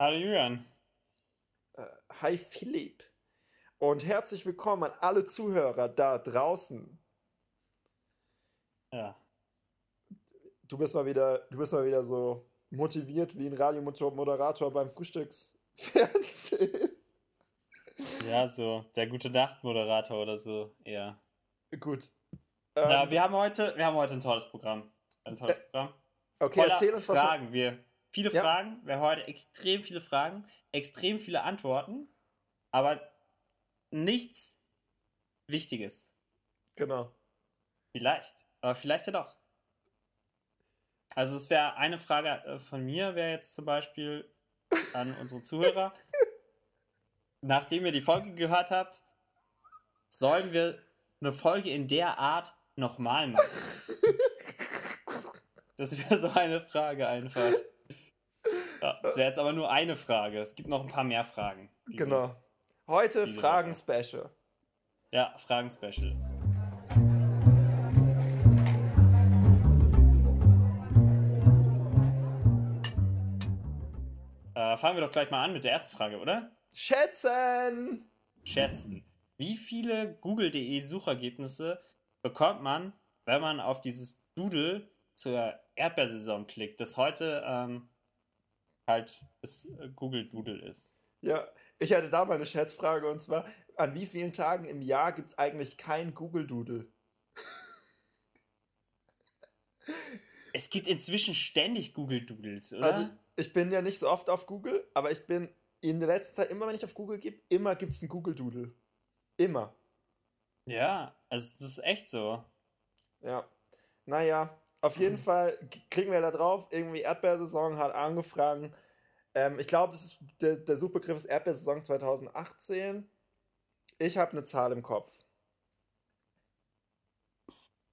Hallo Julian. Äh, hi Philipp. Und herzlich willkommen an alle Zuhörer da draußen. Ja. Du bist mal wieder, du bist mal wieder so motiviert wie ein Radiomoderator beim Frühstücksfernsehen. Ja, so der gute Nachtmoderator oder so, eher. Gut. Ja, Ähm, wir haben heute, wir haben heute ein tolles Programm. Ein tolles Äh, Programm. okay, Voller erzähl uns was. Fragen. Wir viele Ja. Fragen. Wir haben heute extrem viele Fragen, extrem viele Antworten, aber nichts Wichtiges. Genau. Vielleicht, aber vielleicht ja doch. Also es wäre eine Frage äh, von mir, wäre jetzt zum Beispiel an unsere Zuhörer. Nachdem ihr die Folge gehört habt, sollen wir eine Folge in der Art nochmal machen? Das wäre so eine Frage einfach. Ja, das wäre jetzt aber nur eine Frage. Es gibt noch ein paar mehr Fragen. Genau. Heute Fragen-Special. Ja, Fragen-Special. Äh, fangen wir doch gleich mal an mit der ersten Frage, oder? Schätzen! Schätzen. Wie viele Google.de Suchergebnisse bekommt man, wenn man auf dieses Doodle zur Erdbeersaison klickt, das heute ähm, halt das äh, Google Doodle ist? Ja, ich hatte da mal eine Schätzfrage und zwar: An wie vielen Tagen im Jahr gibt es eigentlich kein Google-Doodle? Es gibt inzwischen ständig Google Doodles, oder? Also, ich bin ja nicht so oft auf Google, aber ich bin in der letzten Zeit, immer wenn ich auf Google gebe, immer gibt es einen Google-Doodle. Immer. Ja, also das ist echt so. Ja. Naja, auf jeden Fall kriegen wir da drauf. Irgendwie Erdbeersaison hat angefangen. Ähm, ich glaube, es ist der, der Suchbegriff ist Erdbeersaison 2018. Ich habe eine Zahl im Kopf.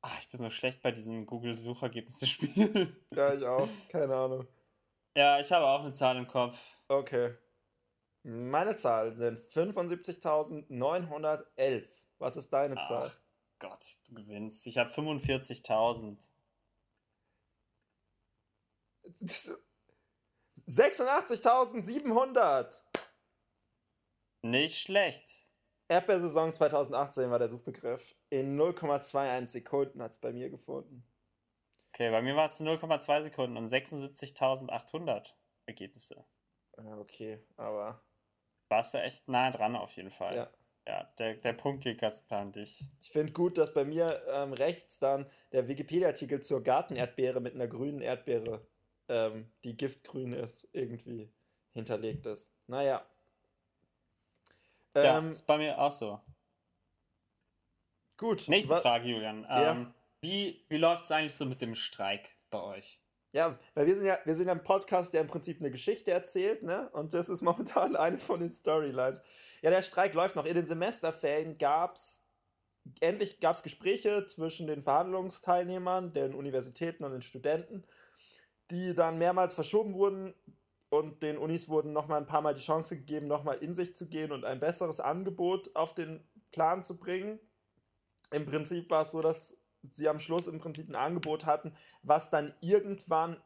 Ah, ich bin so schlecht bei diesen Google-Suchergebnisse-Spielen. Ja, ich auch. Keine Ahnung. ja, ich habe auch eine Zahl im Kopf. Okay. Meine Zahl sind 75.911. Was ist deine Zahl? Ach Gott, du gewinnst. Ich habe 45.000. Das- 86.700. Nicht schlecht. Erdbeersaison 2018 war der Suchbegriff. In 0,21 Sekunden hat es bei mir gefunden. Okay, bei mir war es 0,2 Sekunden und 76.800 Ergebnisse. Ja, okay, aber Warst du echt nah dran auf jeden Fall. ja. Ja, der, der Punkt geht ganz klar an dich. Ich finde gut, dass bei mir ähm, rechts dann der Wikipedia-Artikel zur Gartenerdbeere mit einer grünen Erdbeere, ähm, die giftgrün ist, irgendwie hinterlegt ist. Naja. Ja, Ähm, ist bei mir auch so. gut. Nächste Frage, Julian. Ja. Ähm, wie wie läuft es eigentlich so mit dem Streik bei euch? Ja, weil wir sind ja, wir sind ja ein Podcast, der im Prinzip eine Geschichte erzählt, ne? Und das ist momentan eine von den Storylines. Ja, der Streik läuft noch. In den Semesterferien gab's endlich gab's Gespräche zwischen den Verhandlungsteilnehmern, den Universitäten und den Studenten, die dann mehrmals verschoben wurden und den Unis wurden nochmal ein paar Mal die Chance gegeben, nochmal in sich zu gehen und ein besseres Angebot auf den Plan zu bringen. Im Prinzip war es so, dass sie am Schluss im Prinzip ein Angebot hatten, was dann irgendwann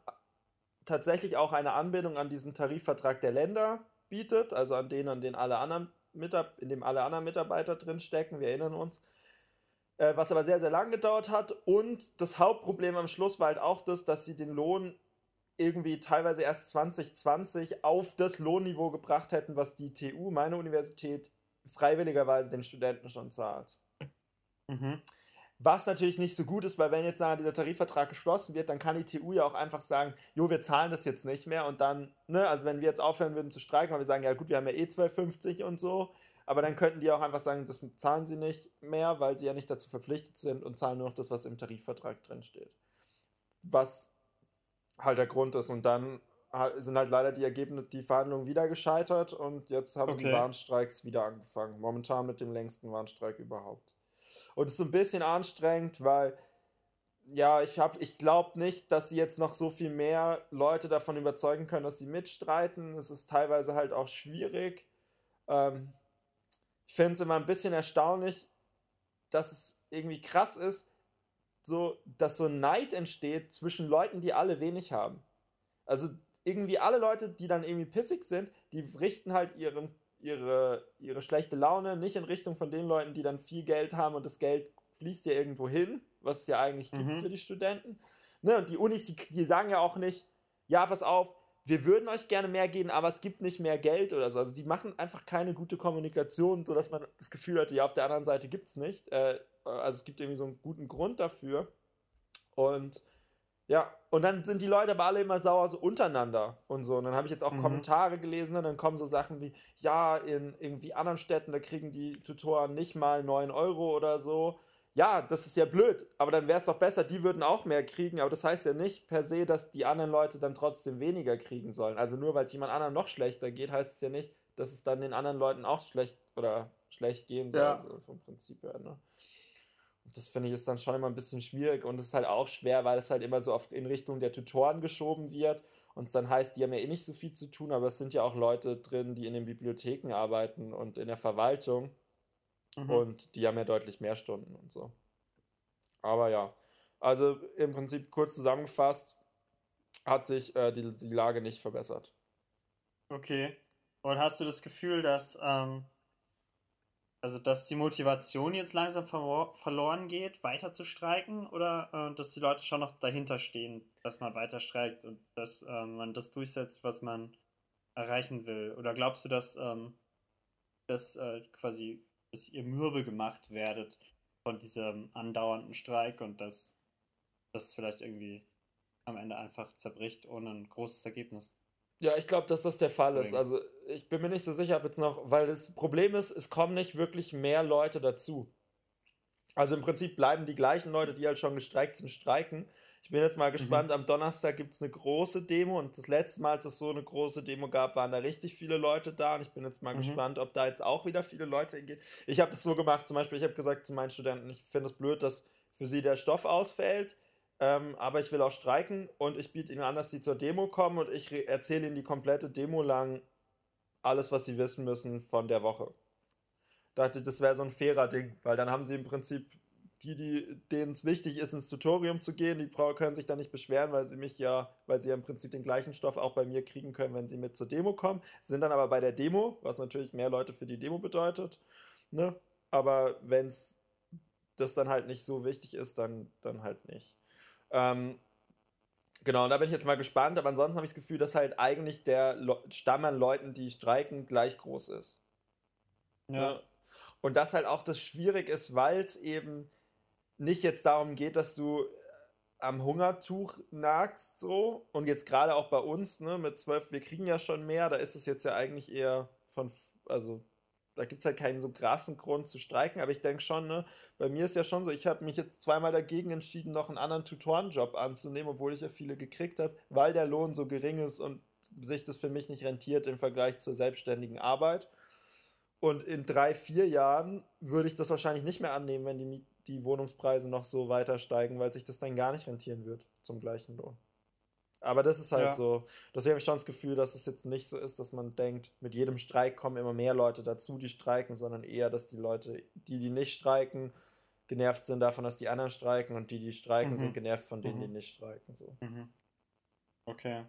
tatsächlich auch eine Anbindung an diesen Tarifvertrag der Länder bietet, also an den, an den alle anderen Mitab in dem alle anderen Mitarbeiter drin stecken, wir erinnern uns. Äh, was aber sehr, sehr lang gedauert hat. Und das Hauptproblem am Schluss war halt auch das, dass sie den Lohn irgendwie teilweise erst 2020 auf das Lohnniveau gebracht hätten, was die TU, meine Universität, freiwilligerweise den Studenten schon zahlt. Mhm. Was natürlich nicht so gut ist, weil wenn jetzt nachher dieser Tarifvertrag geschlossen wird, dann kann die TU ja auch einfach sagen, jo, wir zahlen das jetzt nicht mehr und dann, ne, also wenn wir jetzt aufhören würden zu streiken, weil wir sagen, ja gut, wir haben ja eh 2,50 und so, aber dann könnten die auch einfach sagen, das zahlen sie nicht mehr, weil sie ja nicht dazu verpflichtet sind und zahlen nur noch das, was im Tarifvertrag drin steht. Was halt der Grund ist und dann sind halt leider die Ergebnisse, die Verhandlungen wieder gescheitert und jetzt haben die Okay. Warnstreiks wieder angefangen. Momentan mit dem längsten Warnstreik überhaupt. Und es ist ein bisschen anstrengend, weil ja, ich habe, ich glaube nicht, dass sie jetzt noch so viel mehr Leute davon überzeugen können, dass sie mitstreiten. Es ist teilweise halt auch schwierig. Ähm, ich finde es immer ein bisschen erstaunlich, dass es irgendwie krass ist, so, dass so ein Neid entsteht zwischen Leuten, die alle wenig haben. Also irgendwie alle Leute, die dann irgendwie pissig sind, die richten halt ihren, ihre, ihre schlechte Laune nicht in Richtung von den Leuten, die dann viel Geld haben und das Geld fließt ja irgendwo hin, was es ja eigentlich gibt Mhm. für die Studenten. Ne, und die Unis, die, die sagen ja auch nicht, ja, pass auf, wir würden euch gerne mehr geben, aber es gibt nicht mehr Geld oder so. Also die machen einfach keine gute Kommunikation, sodass man das Gefühl hat, ja, auf der anderen Seite gibt es nicht. Äh, also es gibt irgendwie so einen guten Grund dafür. Und ja, und dann sind die Leute aber alle immer sauer so untereinander und so. Und dann habe ich jetzt auch Mhm. Kommentare gelesen und dann kommen so Sachen wie, ja, in irgendwie anderen Städten, da kriegen die Tutoren nicht mal 9 Euro oder so. Ja, das ist ja blöd, aber dann wäre es doch besser, die würden auch mehr kriegen, aber das heißt ja nicht per se, dass die anderen Leute dann trotzdem weniger kriegen sollen. Also nur weil es jemand anderen noch schlechter geht, heißt es ja nicht, dass es dann den anderen Leuten auch schlecht oder schlecht gehen soll, Ja. so vom Prinzip her, ne? Und das finde ich ist dann schon immer ein bisschen schwierig und es ist halt auch schwer, weil es halt immer so oft in Richtung der Tutoren geschoben wird und es dann heißt, die haben ja eh nicht so viel zu tun, aber es sind ja auch Leute drin, die in den Bibliotheken arbeiten und in der Verwaltung Mhm. und die haben ja deutlich mehr Stunden und so. Aber ja, also im Prinzip kurz zusammengefasst, hat sich äh, die, die Lage nicht verbessert. Okay. Und hast du das Gefühl, dass, ähm, also dass die Motivation jetzt langsam verlo verloren geht, weiter zu streiken? Oder äh, dass die Leute schon noch dahinter stehen, dass man weiter streikt und dass ähm, man das durchsetzt, was man erreichen will? Oder glaubst du, dass, ähm, dass äh, quasi dass ihr mürbe gemacht werdet von diesem andauernden Streik und dass das vielleicht irgendwie am Ende einfach zerbricht ohne ein großes Ergebnis? Ja, ich glaube, dass das der Fall ist. Also ich bin mir nicht so sicher, ob jetzt noch, weil das Problem ist, es kommen nicht wirklich mehr Leute dazu. Also im Prinzip bleiben die gleichen Leute, die halt schon gestreikt sind, streiken. Ich bin jetzt mal gespannt, am Donnerstag gibt es eine große Demo und das letzte Mal, als es so eine große Demo gab, waren da richtig viele Leute da und ich bin jetzt mal Mhm. gespannt, ob da jetzt auch wieder viele Leute hingehen. Ich habe das so gemacht, zum Beispiel, ich habe gesagt zu meinen Studenten, ich finde es blöd, dass für sie der Stoff ausfällt, ähm, aber ich will auch streiken und ich biete ihnen an, dass die zur Demo kommen und ich erzähle ihnen die komplette Demo lang alles, was sie wissen müssen von der Woche. Dachte, das wäre so ein fairer Ding, weil dann haben sie im Prinzip die, die denen es wichtig ist, ins Tutorium zu gehen, die können sich dann nicht beschweren, weil sie mich ja, weil sie ja im Prinzip den gleichen Stoff auch bei mir kriegen können, wenn sie mit zur Demo kommen. Sind dann aber bei der Demo, was natürlich mehr Leute für die Demo bedeutet. Ne? Aber wenn es das dann halt nicht so wichtig ist, dann, dann halt nicht. Ähm, genau, und da bin ich jetzt mal gespannt, aber ansonsten habe ich das Gefühl, dass halt eigentlich der Le Stamm an Leuten, die streiken, gleich groß ist. Ja. Ne? Und das halt auch das schwierig ist, weil es eben nicht jetzt darum geht, dass du äh, am Hungertuch nagst so. Und jetzt gerade auch bei uns, ne, mit zwölf, wir kriegen ja schon mehr, da ist es jetzt ja eigentlich eher von, also da gibt es halt keinen so krassen Grund zu streiken, aber ich denke schon, ne, bei mir ist ja schon so, ich habe mich jetzt zweimal dagegen entschieden, noch einen anderen Tutorenjob anzunehmen, obwohl ich ja viele gekriegt habe, weil der Lohn so gering ist und sich das für mich nicht rentiert im Vergleich zur selbstständigen Arbeit. Und in drei, vier Jahren würde ich das wahrscheinlich nicht mehr annehmen, wenn die, die Wohnungspreise noch so weiter steigen, weil sich das dann gar nicht rentieren wird zum gleichen Lohn. Aber das ist halt Ja. so. Deswegen habe ich schon das Gefühl, dass es jetzt nicht so ist, dass man denkt, mit jedem Streik kommen immer mehr Leute dazu, die streiken, sondern eher, dass die Leute, die, die nicht streiken, genervt sind davon, dass die anderen streiken und die, die streiken, Mhm. sind genervt von denen, die Mhm. nicht streiken. So. Mhm. Okay.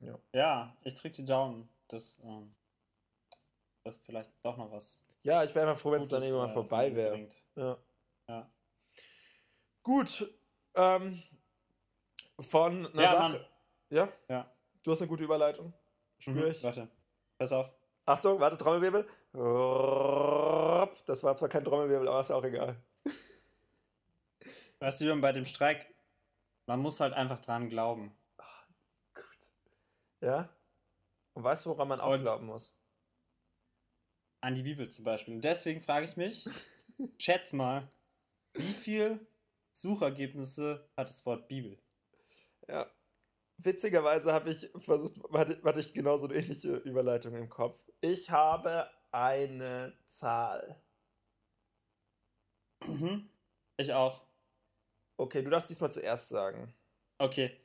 Ja. Ja, ich drücke die Daumen, dass ähm, das vielleicht doch noch was Ja, ich wäre mal froh, wenn es dann irgendwann äh, vorbei wäre. Ja. Ja. Gut. Ähm, von einer Ja, Sache. Mann. Ja? Ja. Du hast eine gute Überleitung. Spür Mhm. ich. Warte. Pass auf. Achtung, warte, Trommelwirbel. Das war zwar kein Trommelwirbel, aber ist auch egal. Weißt du, bei dem Streik, man muss halt einfach dran glauben. Gut. Ja? Und weißt du, woran man auch Und- glauben muss? An die Bibel zum Beispiel. Und deswegen frage ich mich, schätz mal, wie viel Suchergebnisse hat das Wort Bibel? Ja. Witzigerweise habe ich versucht, hatte, ich genauso eine ähnliche Überleitung im Kopf. Ich habe eine Zahl. Mhm. Ich auch. Okay, du darfst diesmal zuerst sagen. Okay.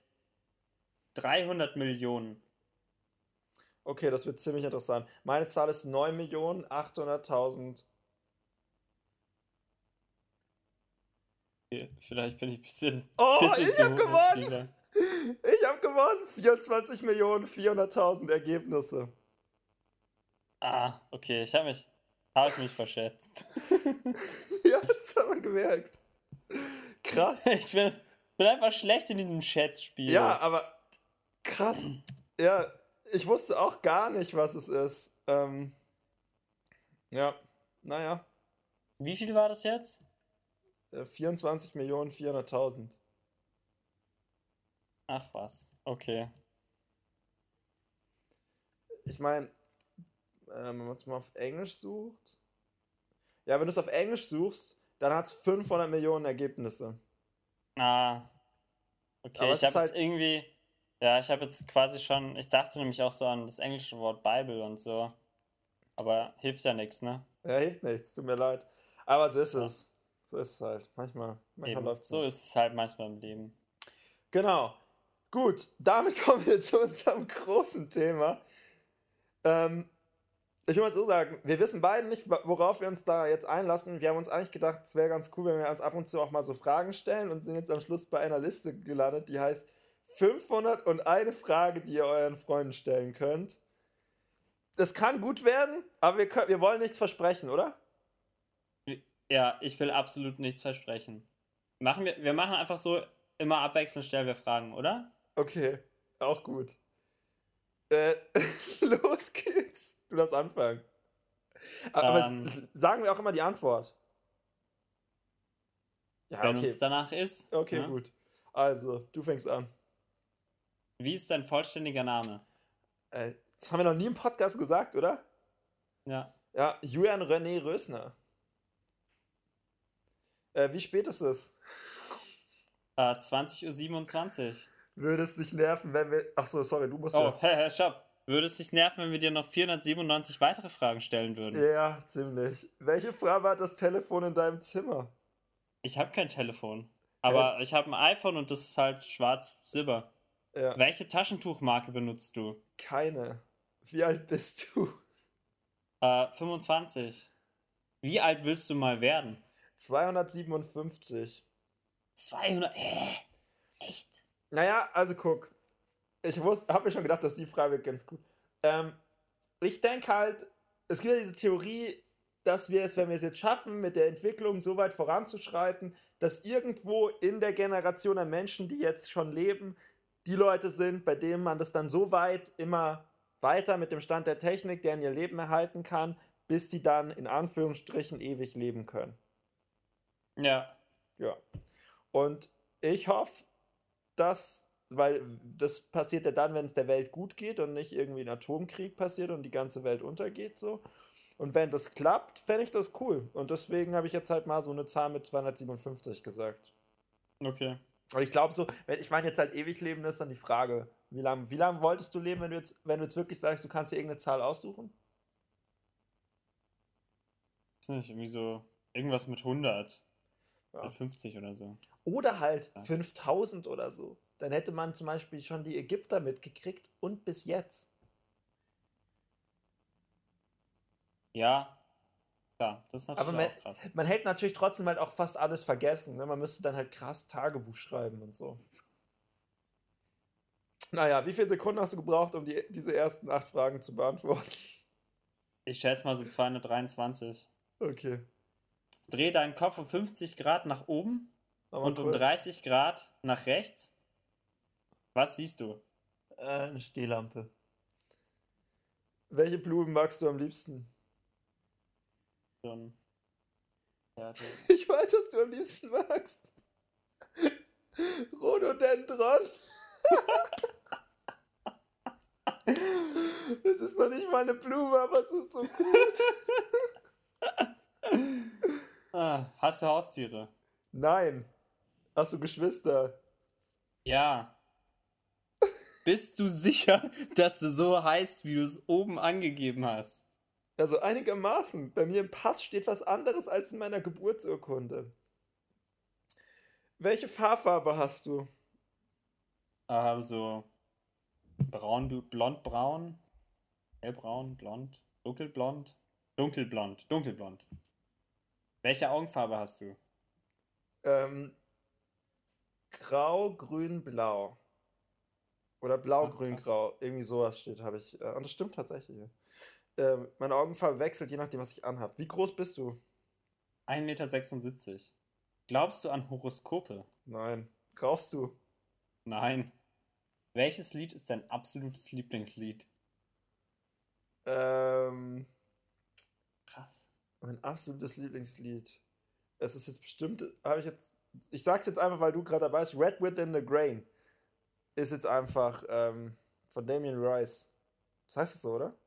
300 Millionen. Okay, das wird ziemlich interessant. Meine Zahl ist 9.800.000. Okay, Vielleicht bin ich ein bisschen. Oh, bisschen ich zu hab hoch gewonnen! Ich habe gewonnen. 24 Millionen 400.000 Ergebnisse. Ah, okay, ich habe mich, hab ich mich verschätzt. ja, das haben wir gemerkt. Krass. Ich bin, bin einfach schlecht in diesem Schätzspiel. Ja, aber krass. Ja, ich wusste auch gar nicht, was es ist. Ähm, ja, naja. Wie viel war das jetzt? 24 äh, Millionen 400.000. Ach was, okay. Ich meine, äh, wenn man es mal auf Englisch sucht. Ja, wenn du es auf Englisch suchst, dann hat es 500 Millionen Ergebnisse. Ah. Okay, Aber ich habe halt jetzt irgendwie. Ja, ich habe jetzt quasi schon. Ich dachte nämlich auch so an das englische Wort Bible und so. Aber hilft ja nichts, ne? Ja, hilft nichts, tut mir leid. Aber so ist ja. es. So ist es halt. Manchmal, manchmal läuft es. So ist es halt manchmal im Leben. Genau. Gut, damit kommen wir zu unserem großen Thema. Ähm, ich will mal so sagen, wir wissen beide nicht, worauf wir uns da jetzt einlassen. Wir haben uns eigentlich gedacht, es wäre ganz cool, wenn wir uns ab und zu auch mal so Fragen stellen und sind jetzt am Schluss bei einer Liste gelandet, die heißt 501 Frage, die ihr euren Freunden stellen könnt. Das kann gut werden, aber wir, können, wir wollen nichts versprechen, oder? Ja, ich will absolut nichts versprechen. Machen wir, wir machen einfach so, immer abwechselnd stellen wir Fragen, oder? Okay, auch gut. Äh, los geht's. Du darfst anfangen. Aber ähm, sagen wir auch immer die Antwort. Ja, wenn okay. uns danach ist. Okay? Ne? gut. Also, du fängst an. Wie ist dein vollständiger Name? Äh, das haben wir noch nie im Podcast gesagt, oder? Ja. Ja, Julian René Rösner. Äh, wie spät ist es? Äh, 20.27 Uhr. Würde es dich nerven, wenn wir. Achso, sorry, du musst. Oh, ja. hä, hä, stopp. Würde es dich nerven, wenn wir dir noch 497 weitere Fragen stellen würden? Ja, ziemlich. Welche Farbe hat das Telefon in deinem Zimmer? Ich habe kein Telefon. Aber äh, ich habe ein iPhone und das ist halt schwarz-silber. Ja. Welche Taschentuchmarke benutzt du? Keine. Wie alt bist du? Äh, 25. Wie alt willst du mal werden? 257. 200? Hä? Echt? Naja, also guck. Ich habe mir schon gedacht, dass die Frage wird ganz gut. Ähm, ich denke halt, es gibt ja diese Theorie, dass wir es, wenn wir es jetzt schaffen, mit der Entwicklung so weit voranzuschreiten, dass irgendwo in der Generation der Menschen, die jetzt schon leben, die Leute sind, bei denen man das dann so weit immer weiter mit dem Stand der Technik, der in ihr Leben erhalten kann, bis die dann in Anführungsstrichen ewig leben können. Ja. Ja. Und ich hoffe, dass, weil das passiert ja dann, wenn es der Welt gut geht und nicht irgendwie ein Atomkrieg passiert und die ganze Welt untergeht so. Und wenn das klappt, fände ich das cool. Und deswegen habe ich jetzt halt mal so eine Zahl mit 257 gesagt. Okay. Und ich glaube so, wenn ich meine jetzt halt ewig leben, ist dann die Frage, wie lange wie lang wolltest du leben, wenn du jetzt, wenn du jetzt wirklich sagst, du kannst dir irgendeine Zahl aussuchen? Ist nicht irgendwie so irgendwas mit 100. Ja. 50 oder so. Oder halt ja. 5000 oder so. Dann hätte man zum Beispiel schon die Ägypter mitgekriegt und bis jetzt. Ja, ja, das ist natürlich Aber man, krass. Man hätte natürlich trotzdem halt auch fast alles vergessen. Ne? Man müsste dann halt krass Tagebuch schreiben und so. Naja, wie viele Sekunden hast du gebraucht, um die, diese ersten acht Fragen zu beantworten? Ich schätze mal so 223. Okay. Dreh deinen Kopf um 50 Grad nach oben und kurz. um 30 Grad nach rechts. Was siehst du? Äh, eine Stehlampe. Welche Blumen magst du am liebsten? So ein ich weiß, was du am liebsten magst. Rhododendron. Es ist noch nicht mal eine Blume, aber es ist so gut. Ah, hast du Haustiere? Nein. Hast du Geschwister? Ja. Bist du sicher, dass du so heißt, wie du es oben angegeben hast? Also einigermaßen. Bei mir im Pass steht was anderes als in meiner Geburtsurkunde. Welche Fahrfarbe hast du? Also braun, blond, braun, hellbraun, blond, dunkelblond, dunkelblond, dunkelblond. Welche Augenfarbe hast du? Ähm, grau, grün, blau. Oder blau, grün, grau. Irgendwie sowas steht, habe ich. Äh, und das stimmt tatsächlich. Ähm, meine Augenfarbe wechselt, je nachdem, was ich anhab. Wie groß bist du? 1,76 Meter. Glaubst du an Horoskope? Nein. Rauchst du? Nein. Welches Lied ist dein absolutes Lieblingslied? Ähm. Krass. Mein absolutes Lieblingslied. Es ist jetzt bestimmt, habe ich jetzt, ich sag's jetzt einfach, weil du gerade dabei bist, Red Within the Grain ist jetzt einfach ähm, von Damien Rice. Das heißt es so, oder?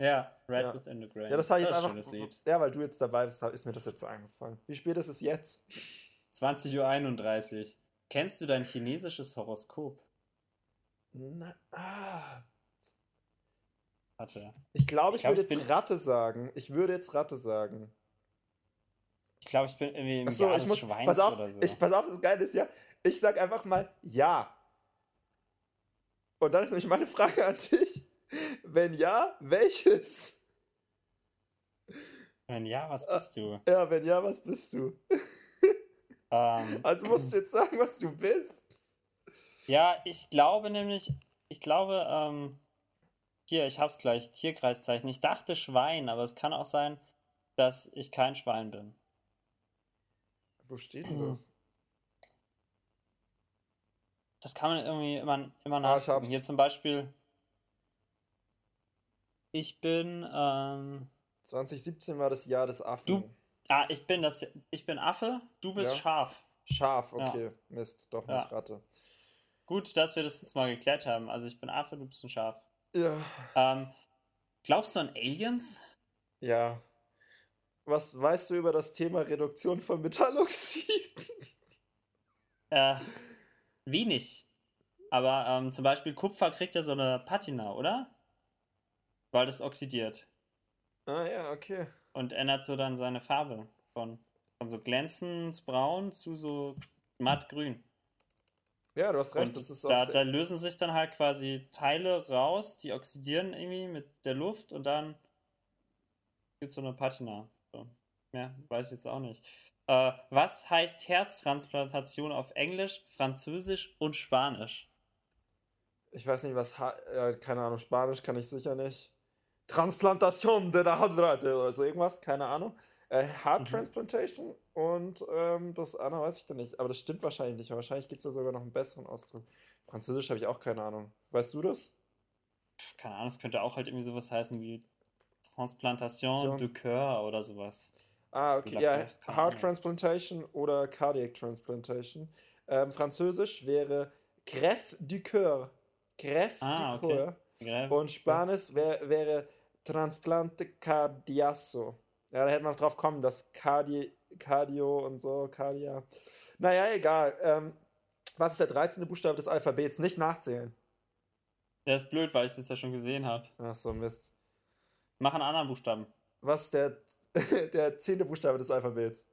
Ja, Red ja. Within the Grain. Ja, das habe ich jetzt einfach. Lied. Ja, weil du jetzt dabei bist, ist mir das jetzt so eingefallen. Wie spät ist es jetzt? 20.31 Uhr. Kennst du dein chinesisches Horoskop? Na, ah. Warte. Ich glaube, ich, ich glaub, würde jetzt Ratte sagen. Ich würde jetzt Ratte sagen. Ich glaube, ich bin irgendwie im Achso, Jahr ich muss, Schweins pass auf, oder so. Ich, pass auf, das Geile ist ja, ich sag einfach mal ja. Und dann ist nämlich meine Frage an dich. Wenn ja, welches? Wenn ja, was bist du? Ja, wenn ja, was bist du? Ähm, also musst du jetzt sagen, was du bist. Ja, ich glaube nämlich, ich glaube, ähm, hier, ich hab's gleich, Tierkreiszeichen. Ich dachte Schwein, aber es kann auch sein, dass ich kein Schwein bin. Wo steht denn das? Das kann man irgendwie immer, immer ah, nachgucken. Ah, Hier zum Beispiel. Ich bin. Ähm, 2017 war das Jahr des Affen. Du, ah, ich bin das. Ich bin Affe. Du bist ja? Schaf. Schaf, okay. Ja. Mist, doch nicht ja. Ratte. Gut, dass wir das jetzt mal geklärt haben. Also ich bin Affe, du bist ein Schaf. Ja. Ähm, glaubst du an Aliens? Ja. Was weißt du über das Thema Reduktion von Metalloxiden? Äh, wenig. Aber ähm, zum Beispiel Kupfer kriegt ja so eine Patina, oder? Weil das oxidiert. Ah ja, okay. Und ändert so dann seine Farbe. Von, von so glänzend braun zu so mattgrün. Ja, du hast recht. Und das ist da, da lösen sich dann halt quasi Teile raus, die oxidieren irgendwie mit der Luft und dann gibt es so eine Patina. So. Ja, weiß ich jetzt auch nicht. Äh, was heißt Herztransplantation auf Englisch, Französisch und Spanisch? Ich weiß nicht, was. Ha äh, keine Ahnung, Spanisch kann ich sicher nicht. Transplantation de la Hadrate oder so irgendwas, keine Ahnung. Äh, Heart mhm. Transplantation und ähm, das andere weiß ich dann nicht. Aber das stimmt wahrscheinlich nicht. Wahrscheinlich gibt es da sogar noch einen besseren Ausdruck. Französisch habe ich auch keine Ahnung. Weißt du das? Keine Ahnung, es könnte auch halt irgendwie sowas heißen wie Transplantation de Coeur oder sowas. Ah, okay. Ja, Heart Transplantation oder Cardiac Transplantation. Ähm, Französisch wäre Greffe du Coeur. Greffe ah, du Coeur. Okay. Und Spanisch wär, wäre Transplante Cardiazo. Ja, da hätte man drauf kommen, dass Cardi Cardio und so, Cardia. Naja, egal. Ähm, was ist der 13. Buchstabe des Alphabets? Nicht nachzählen. Der ist blöd, weil ich das ja schon gesehen habe. Ach so, Mist. Mach einen anderen Buchstaben. Was ist der, der zehnte Buchstabe des Alphabets?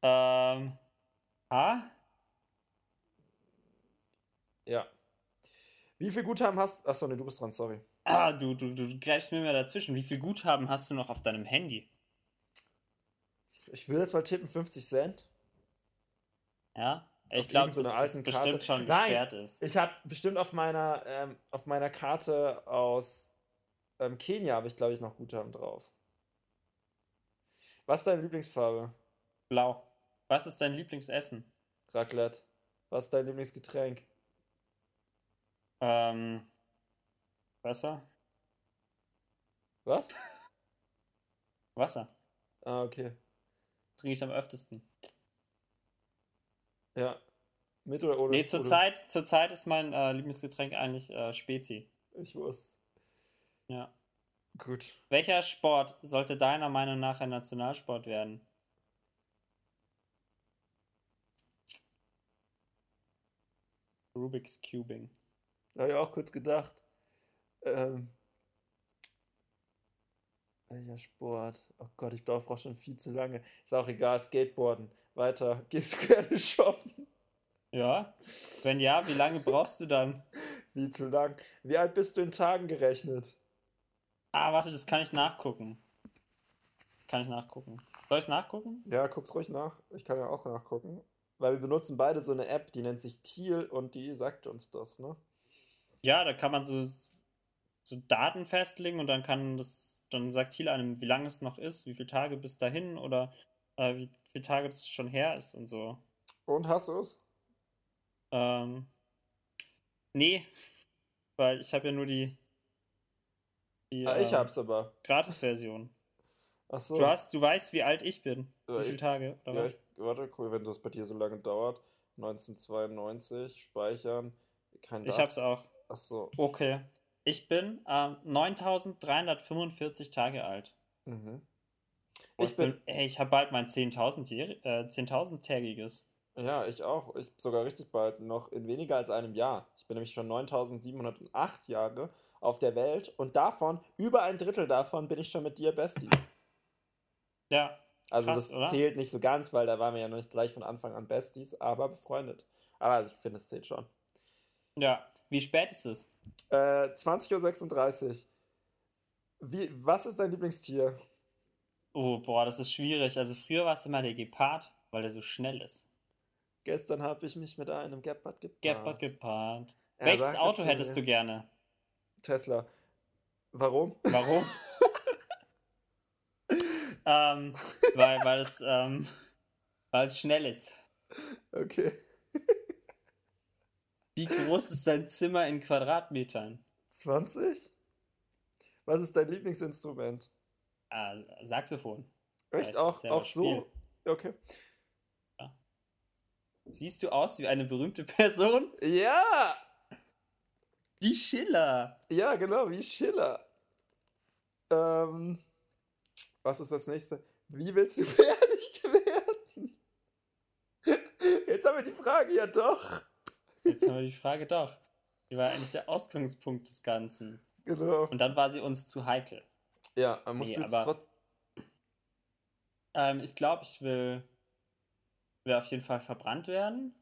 Ähm. A? Ja. Wie viel Guthaben hast du? Achso, ne, du bist dran, sorry. Ah, du, du, du greifst mir mal dazwischen. Wie viel Guthaben hast du noch auf deinem Handy? Ich würde jetzt mal tippen 50 Cent. Ja, ich glaube, so dass es bestimmt schon gesperrt Nein, ist. Ich habe bestimmt auf meiner, ähm, auf meiner Karte aus ähm, Kenia habe ich, glaube ich, noch Guthaben drauf. Was ist deine Lieblingsfarbe? Blau. Was ist dein Lieblingsessen? Raclette. Was ist dein Lieblingsgetränk? Ähm. Wasser. Was? Wasser. Ah, okay. Trinke ich am öftesten. Ja. Mit oder ohne? Nee, zur Zeit, zur Zeit ist mein äh, Lieblingsgetränk eigentlich äh, Spezi. Ich muss. Ja. Gut. Welcher Sport sollte deiner Meinung nach ein Nationalsport werden? Rubik's Cubing. Habe ich auch kurz gedacht. Ähm, welcher Sport? Oh Gott, ich brauche schon viel zu lange. Ist auch egal, Skateboarden. Weiter. Gehst du gerne shoppen? Ja. Wenn ja, wie lange brauchst du dann? Wie zu lang? Wie alt bist du in Tagen gerechnet? Ah, warte, das kann ich nachgucken. Kann ich nachgucken. Soll ich es nachgucken? Ja, guck's ruhig nach. Ich kann ja auch nachgucken. Weil wir benutzen beide so eine App, die nennt sich Thiel und die sagt uns das, ne? Ja, da kann man so, so Daten festlegen und dann kann das, dann sagt Thiel einem, wie lange es noch ist, wie viele Tage bis dahin oder äh, wie viele Tage das schon her ist und so. Und hast du es? Ähm, nee, weil ich habe ja nur die, die Ah, ich ähm, hab's aber. Gratis-Version. Ach so. Du hast, du weißt, wie alt ich bin. Wie viele Tage oder ja, was? ich, warte, cool, wenn das bei dir so lange dauert. 1992, speichern. Kein Ich hab's auch. Ach so. Okay. Ich bin ähm, 9345 Tage alt. Mhm. Ich bin, ey, ich habe bald mein 10.000 äh, 10.000-tägiges. ja, ich auch. Ich sogar richtig bald, noch in weniger als einem Jahr. Ich bin nämlich schon 9708 Jahre auf der Welt und davon, über ein Drittel davon, bin ich schon mit dir Besties. Ja, Also Krass, das oder? zählt nicht so ganz, weil da waren wir ja noch nicht gleich von Anfang an Besties, aber befreundet. Aber ich finde, es zählt schon. ja. Wie spät ist es? Äh, 20.36 Uhr. Wie, was ist dein Lieblingstier? Oh, boah, das ist schwierig. Also früher war es immer der Gepard, weil der so schnell ist. Gestern habe ich mich mit einem Gepard gepaart. Gepard, Gepard. Er Welches Auto hättest du gerne? Tesla. Warum? Warum? ähm, weil, weil es, ähm, weil es schnell ist. Okay. Wie groß ist dein Zimmer in Quadratmetern? 20? Was ist dein Lieblingsinstrument? Ah, Saxophon. Echt? auch ja auch so? Okay. Siehst du aus wie eine berühmte Person? Ja! Wie Schiller. Ja, genau, wie Schiller. Ähm, was ist das nächste? Wie willst du beerdigt werden? Jetzt haben wir die Frage ja doch. Jetzt haben wir die Frage doch. Die war eigentlich der Ausgangspunkt des Ganzen. Genau. Und dann war sie uns zu heikel. Ja, man muss Nee, jetzt aber- trotz. Ähm, ich glaube, ich will, will auf jeden Fall verbrannt werden.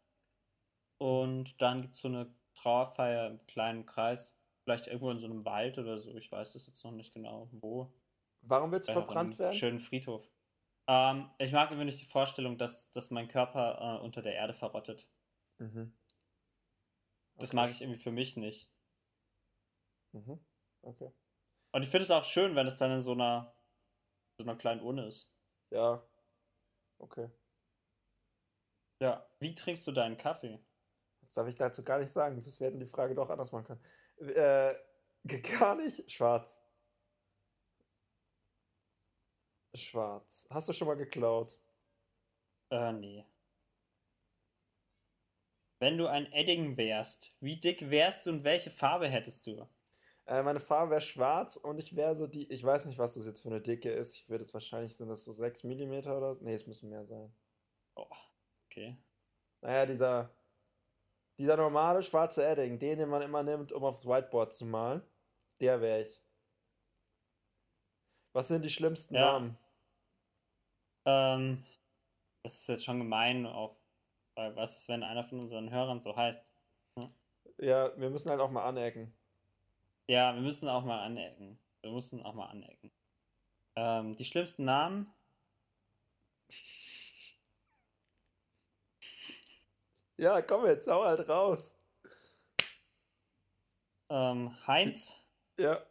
Und dann gibt es so eine Trauerfeier im kleinen Kreis. Vielleicht irgendwo in so einem Wald oder so. Ich weiß das jetzt noch nicht genau, wo. Warum willst du Vielleicht auf verbrannt werden? Schönen Friedhof. Ähm, ich mag irgendwie nicht die Vorstellung, dass, dass mein Körper äh, unter der Erde verrottet. Mhm. Das Okay. mag ich irgendwie für mich nicht. Mhm. Okay. Und ich finde es auch schön, wenn es dann in so einer, so einer kleinen Urne ist. Ja. Okay. Ja. Wie trinkst du deinen Kaffee? Das darf ich dazu gar nicht sagen. Das werden die Frage doch anders machen können. Äh, gar nicht. Schwarz. Schwarz. Hast du schon mal geklaut? Äh, nee. Wenn du ein Edding wärst, wie dick wärst du und welche Farbe hättest du? Äh, meine Farbe wäre schwarz und ich wäre so die. Ich weiß nicht, was das jetzt für eine Dicke ist. Ich würde jetzt wahrscheinlich sind das so 6 mm oder so. Nee, es müssen mehr sein. Oh, okay. Naja, dieser. Dieser normale schwarze Edding, den, den man immer nimmt, um aufs Whiteboard zu malen, der wäre ich. Was sind die schlimmsten Ja. Namen? Ähm, das ist jetzt schon gemein, auch, weil was ist, wenn einer von unseren Hörern so heißt? Ja, wir müssen halt auch mal anecken. Ja, wir müssen auch mal anecken. Wir müssen auch mal anecken. Ähm, die schlimmsten Namen? Ja, komm jetzt, hau halt raus. Ähm, Heinz, Ja,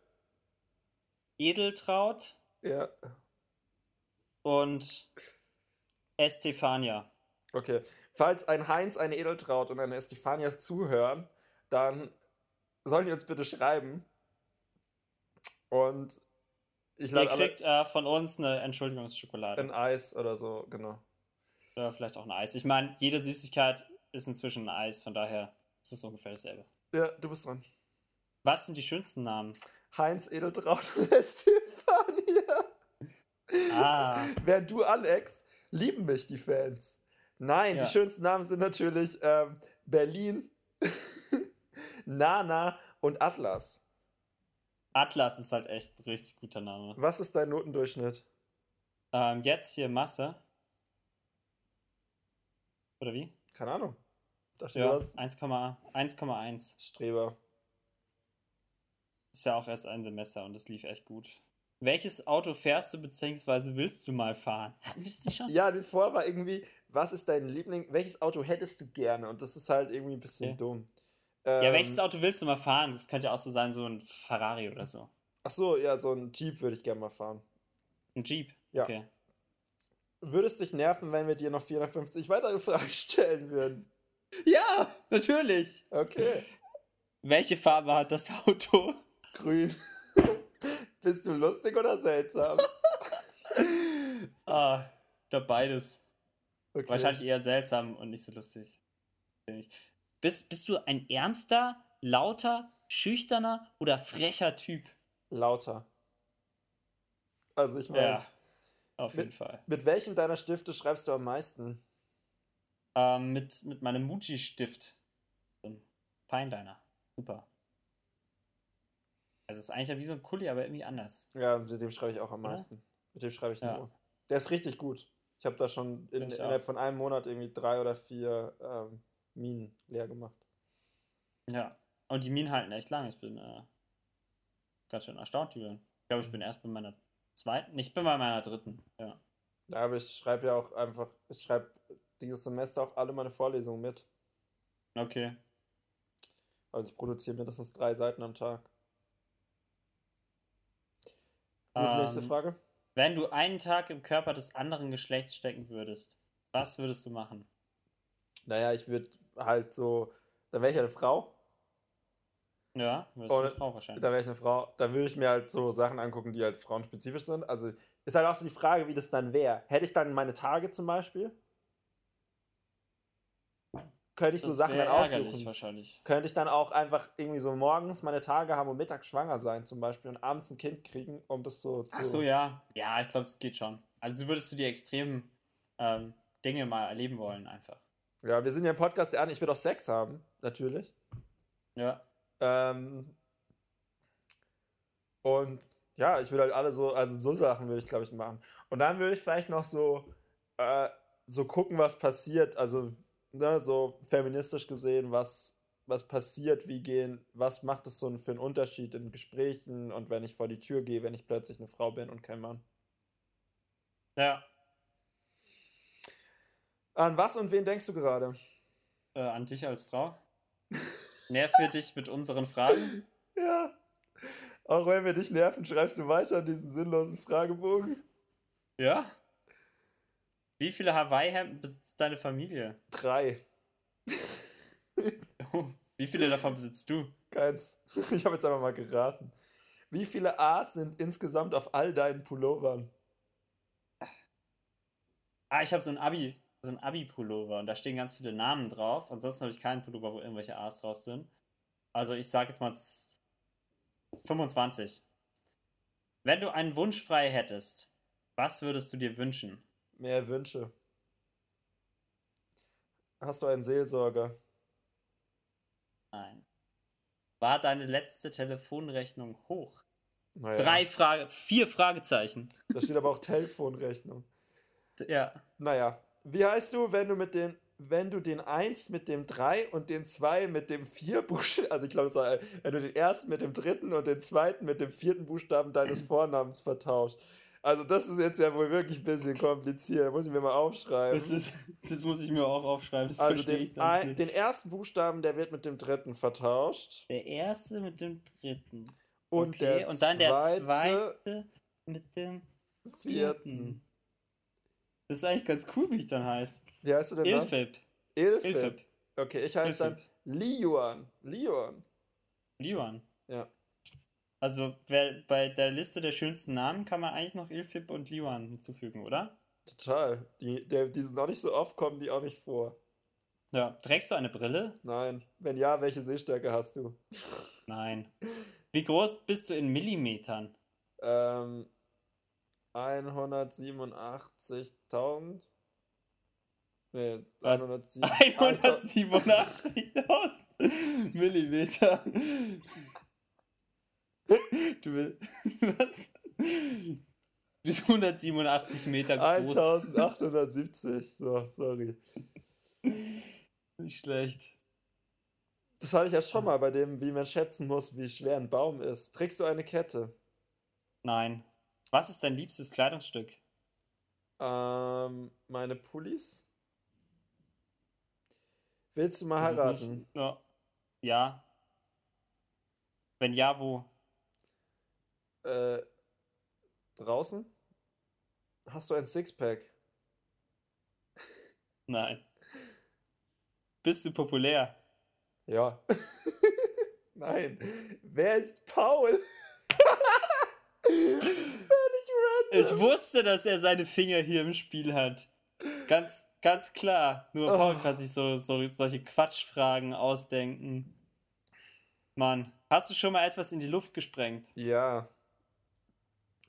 Edeltraut ja. und Estefania. Okay. Falls ein Heinz, eine Edeltraut und eine Estefania zuhören, dann sollen die uns bitte schreiben. Und ich Ihr kriegt äh, von uns eine Entschuldigungsschokolade. ein Eis oder so, genau. Oder vielleicht auch ein Eis. Ich meine, jede Süßigkeit ist inzwischen ein Eis, von daher ist es ungefähr dasselbe. Ja, du bist dran. Was sind die schönsten Namen? Heinz, Edeltraut und Estefania. Ah, Während du aneckst, lieben mich die Fans. Nein, Ja. die schönsten Namen sind natürlich ähm, Berlin, Nana und Atlas. Atlas ist halt echt ein richtig guter Name. Was ist dein Notendurchschnitt? Ähm, jetzt hier Masse. Oder wie? Keine Ahnung. Da steht Ja, was. 1,1. 1,1. Streber. Ist ja auch erst ein Semester und es lief echt gut. Welches Auto fährst du bzw. willst du mal fahren? Hatten wir das nicht schon? Ja, die vor war irgendwie, was ist dein Liebling, welches Auto hättest du gerne? Und das ist halt irgendwie ein bisschen Okay. dumm. Ähm, ja, welches Auto willst du mal fahren? Das könnte ja auch so sein, so ein Ferrari oder so. Ach so, ja, so ein Jeep würde ich gerne mal fahren. Ein Jeep? Ja. Okay. Würdest dich nerven, wenn wir dir noch 450 weitere Fragen stellen würden? Ja, natürlich. Okay. Welche Farbe hat das Auto? Grün. Bist du lustig oder seltsam? ah, da beides. Okay. Wahrscheinlich eher seltsam und nicht so lustig. Bist, bist du ein ernster, lauter, schüchterner oder frecher Typ? Lauter. Also ich meine. Ja, auf mit, jeden Fall. Mit welchem deiner Stifte schreibst du am meisten? Ähm, mit, mit meinem Muji-Stift. Feinliner. Super. Also es ist eigentlich ja wie so ein Kuli, aber irgendwie anders. Ja, mit dem schreibe ich auch am meisten. Ja? Mit dem schreibe ich ja. nur. Der ist richtig gut. Ich habe da schon in, innerhalb von einem Monat irgendwie drei oder vier ähm, Minen leer gemacht. Ja, und die Minen halten echt lang. Ich bin äh, ganz schön erstaunt über. Ich glaube, ich bin erst bei meiner zweiten, nicht bei meiner dritten, ja. Ja, aber ich schreibe ja auch einfach, ich schreibe dieses Semester auch alle meine Vorlesungen mit. Okay. Also ich produziere mindestens drei Seiten am Tag. Gut, ähm, nächste Frage. Wenn du einen Tag im Körper des anderen Geschlechts stecken würdest, was würdest du machen? Naja, ich würde halt so, da wäre ich eine Frau. Ja, wärst du eine Frau wahrscheinlich. Da wäre ich eine Frau. Da würde ich mir halt so Sachen angucken, die halt frauenspezifisch sind. Also ist halt auch so die Frage, wie das dann wäre. Hätte ich dann meine Tage zum Beispiel? Könnte ich das so Sachen dann aussuchen. Wahrscheinlich. Könnte ich dann auch einfach irgendwie so morgens meine Tage haben und mittags schwanger sein zum Beispiel und abends ein Kind kriegen, um das so zu... Ach so, ja. Ja, ich glaube, es geht schon. Also du würdest du die extremen ähm, Dinge mal erleben wollen einfach. Ja, wir sind ja ein Podcast, der an, ich will auch Sex haben, natürlich. Ja. Ähm, und ja, ich würde halt alle so, also so Sachen würde ich, glaube ich, machen. Und dann würde ich vielleicht noch so, äh, so gucken, was passiert. Also ne, so feministisch gesehen, was, was passiert, wie gehen, was macht es so für einen Unterschied in Gesprächen und wenn ich vor die Tür gehe, wenn ich plötzlich eine Frau bin und kein Mann. Ja. An was und wen denkst du gerade? Äh, an dich als Frau. Nerv für dich mit unseren Fragen. Ja. Auch wenn wir dich nerven, schreibst du weiter an diesen sinnlosen Fragebogen. Ja. Wie viele Hawaii-Hemden besitzt deine Familie? Drei. Wie viele davon besitzt du? Keins. Ich habe jetzt einfach mal geraten. Wie viele A's sind insgesamt auf all deinen Pullovern? Ah, ich habe so ein Abi, so ein Abi-Pullover und da stehen ganz viele Namen drauf. Ansonsten habe ich keinen Pullover, wo irgendwelche A's drauf sind. Also ich sage jetzt mal 25. Wenn du einen Wunsch frei hättest, was würdest du dir wünschen? Mehr Wünsche. Hast du einen Seelsorger? Nein. War deine letzte Telefonrechnung hoch? Naja. Drei Frage, vier Fragezeichen. Da steht aber auch Telefonrechnung. Ja. Naja. Wie heißt du, wenn du mit den, wenn du den 1 mit dem 3 und den 2 mit dem 4 Buchstaben, also ich glaube, wenn du den ersten mit dem dritten und den zweiten mit dem vierten Buchstaben deines Vornamens vertauscht, also das ist jetzt ja wohl wirklich ein bisschen kompliziert. Muss ich mir mal aufschreiben. Das, ist, das muss ich mir auch aufschreiben. Das also verstehe ich sonst ein, nicht. Den ersten Buchstaben, der wird mit dem dritten vertauscht. Der erste mit dem dritten. Und, okay. der und dann der zweite mit dem vierten. vierten. Das ist eigentlich ganz cool, wie ich dann heiße. Wie heißt du denn Ilfib. Ilfib. Ilfib. Okay, ich heiße dann Liuan. Liuan. Liuan. Ja. Also wer, bei der Liste der schönsten Namen kann man eigentlich noch Ilfib und Liwan hinzufügen, oder? Total. Die, der, die sind auch nicht so oft, kommen die auch nicht vor. Ja. Trägst du eine Brille? Nein. Wenn ja, welche Sehstärke hast du? Nein. Wie groß bist du in Millimetern? Ähm, 187.000. Nee, 187.000 Millimeter. Du willst. Was? Bis 187 Meter groß. 1870, so, sorry. Nicht schlecht. Das hatte ich ja schon mal bei dem, wie man schätzen muss, wie schwer ein Baum ist. Trägst du eine Kette? Nein. Was ist dein liebstes Kleidungsstück? Ähm, meine Pullis. Willst du mal heiraten? Nicht, ja. Ja. Wenn ja, wo? Äh, draußen? Hast du ein Sixpack? Nein. Bist du populär? Ja. Nein. Wer ist Paul? Völlig Ich wusste, dass er seine Finger hier im Spiel hat. Ganz, ganz klar. Nur Oh. Paul kann sich so, so solche Quatschfragen ausdenken. Mann, hast du schon mal etwas in die Luft gesprengt? Ja.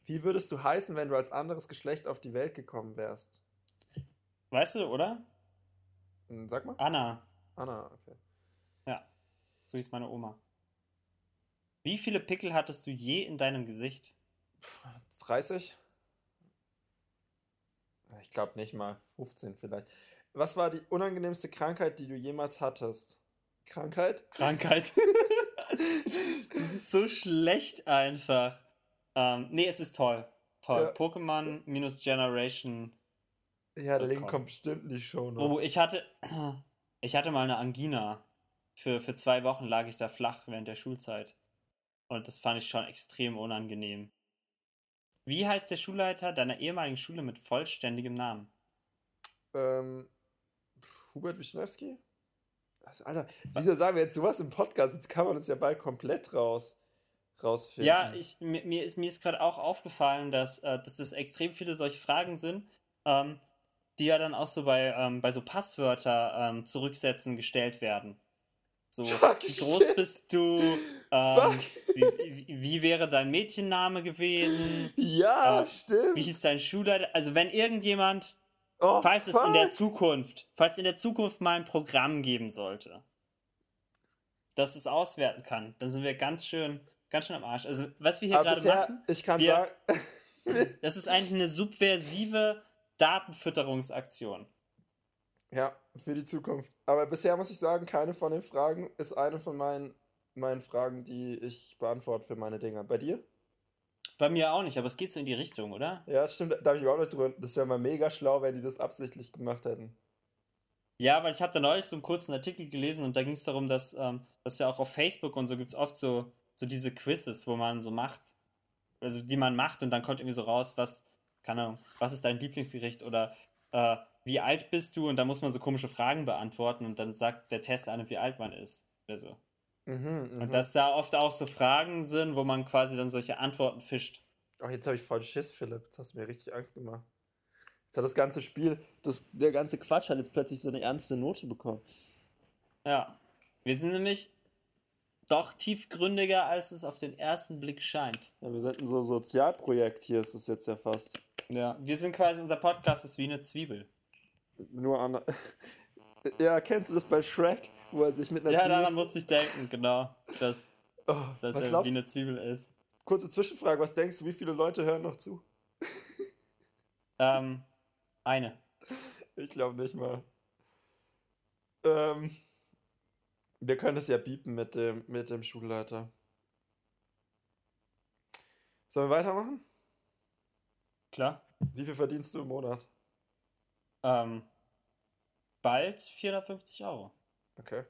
Wie würdest du heißen, wenn du als anderes Geschlecht auf die Welt gekommen wärst? Weißt du, oder? Hm, Sag mal. Anna. Anna, okay. Ja, so hieß meine Oma. Wie viele Pickel hattest du je in deinem Gesicht? 30? Ich glaube nicht mal. 15 vielleicht. Was war die unangenehmste Krankheit, die du jemals hattest? Krankheit? Krankheit. das ist so schlecht einfach. Ähm, nee, es ist toll. Toll. Ja. Pokémon minus Generation. Ja, der Link kommt bestimmt die Show. Oh, ich hatte, ich hatte mal eine Angina. Für, für zwei Wochen lag ich da flach während der Schulzeit. Und das fand ich schon extrem unangenehm. Wie heißt der Schulleiter deiner ehemaligen Schule mit vollständigem Namen? Ähm, Hubert Wischnewski? Also, Alter, wieso sagen wir jetzt sowas im Podcast? Jetzt kann man uns ja bald komplett raus, rausfinden. Ja, ich, mir, mir ist, mir ist gerade auch aufgefallen, dass, äh, dass es extrem viele solche Fragen sind, ähm, die ja dann auch so bei, ähm, bei so Passwörter ähm, zurücksetzen gestellt werden. So, Fuck, wie groß bist du? Ähm, Fuck. wie, wie, wie wäre dein Mädchenname gewesen? Ja, Äh, stimmt. Wie hieß dein Schulleiter? Also wenn irgendjemand, oh, falls es in der fuck. Zukunft, falls in der Zukunft mal ein Programm geben sollte, das es auswerten kann, dann sind wir ganz schön, ganz schön am Arsch. Also was wir hier gerade machen, ich kann wir- sagen, das ist eigentlich eine subversive Datenfütterungsaktion. ja, für die Zukunft. Aber bisher muss ich sagen, keine von den Fragen ist eine von meinen, meinen Fragen, die ich beantworte für meine Dinger. Bei dir? Bei mir auch nicht, aber es geht so in die Richtung, oder? Ja, das stimmt, da habe ich auch noch drüber. Das wäre mal mega schlau, wenn die das absichtlich gemacht hätten. Ja, weil ich habe da neulich so einen kurzen Artikel gelesen und da ging es darum, dass, ähm, dass ja auch auf Facebook und so gibt es oft so, so diese Quizzes, wo man so macht, also die man macht und dann kommt irgendwie so raus, was, keine Ahnung, was ist dein Lieblingsgericht oder äh, wie alt bist du und dann muss man so komische Fragen beantworten und dann sagt der Test einem, wie alt man ist oder so. Mhm, mhm. Und dass da oft auch so Fragen sind, wo man quasi dann solche Antworten fischt. Oh, jetzt habe ich voll Schiss, Philipp. Jetzt hast du mir richtig Angst gemacht. Jetzt hat das ganze Spiel, das, der ganze Quatsch hat jetzt plötzlich so eine ernste Note bekommen. Ja. Wir sind nämlich doch tiefgründiger, als es auf den ersten Blick scheint. Ja, wir sind ein so Sozialprojekt hier, ist es jetzt ja fast. Ja. Wir sind quasi, unser Podcast ist wie eine Zwiebel. Nur an. Ja, kennst du das bei Shrek, wo er sich mit einer Ja, Zwiebel- daran musste ich denken, genau. Dass, Oh, dass er glaubst wie eine Zwiebel ist. Kurze Zwischenfrage, was denkst du, wie viele Leute hören noch zu? Ähm, eine. Ich glaube nicht mal. Ähm, wir können das ja biepen mit dem, mit dem Schulleiter. Sollen wir weitermachen? Klar. Wie viel verdienst du im Monat? Ähm, bald 450 Euro. Okay.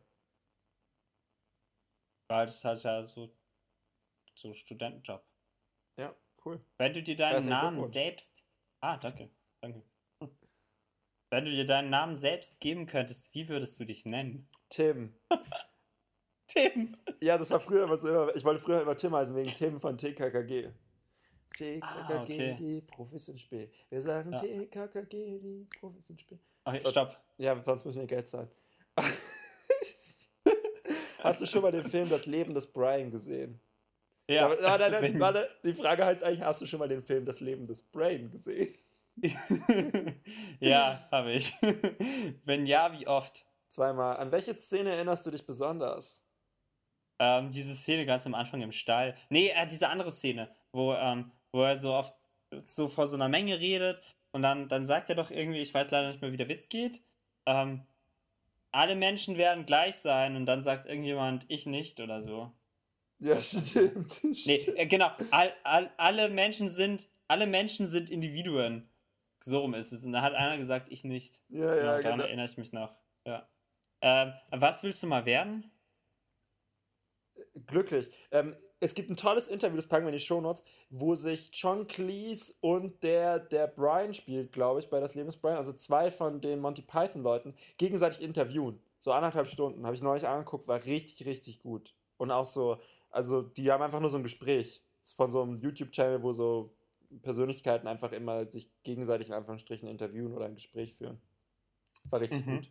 Weil das halt ja so, so Studentenjob. Ja, cool. Wenn du dir deinen Namen selbst. Ah, danke. Danke. Wenn du dir deinen Namen selbst geben könntest, wie würdest du dich nennen? Tim. Tim. Ja, das war früher immer so. Immer, ich wollte früher immer Tim heißen wegen Tim von TKKG. TKKG, Ah, okay. die Profis sind spät. Wir sagen Ja. TKKG, die Profis sind spät. Okay, stopp. Ja, sonst müssen wir Geld zahlen. Hast du schon mal den Film Das Leben des Brian gesehen? Ja. Aber, ah, nein, nein, Wenn- warte, die Frage heißt eigentlich, hast du schon mal den Film Das Leben des Brain gesehen? ja, habe ich. Wenn ja, wie oft? Zweimal. An welche Szene erinnerst du dich besonders? Ähm, diese Szene ganz am Anfang im Stall. Nee, äh, diese andere Szene, wo, ähm, wo er so oft so vor so einer Menge redet und dann, dann sagt er doch irgendwie, ich weiß leider nicht mehr, wie der Witz geht, ähm, alle Menschen werden gleich sein und dann sagt irgendjemand, ich nicht oder so. Ja, stimmt. Nee, äh, genau, all, all, alle Menschen sind, alle Menschen sind Individuen. So rum ist es. Und da hat einer gesagt, ich nicht. Ja, Ja, ja, daran genau. erinnere ich mich noch. Ja. Ähm, was willst du mal werden? glücklich. Ähm, es gibt ein tolles Interview, das packen wir in die Shownotes, wo sich John Cleese und der, der Brian spielt, glaube ich, bei Das Leben ist Brian, also zwei von den Monty Python-Leuten, gegenseitig interviewen. So anderthalb Stunden, habe ich neulich angeguckt, war richtig, richtig gut. Und auch so, also die haben einfach nur so ein Gespräch. Von so einem YouTube-Channel, wo so Persönlichkeiten einfach immer sich gegenseitig in Anführungsstrichen interviewen oder ein Gespräch führen. War richtig Mhm. gut.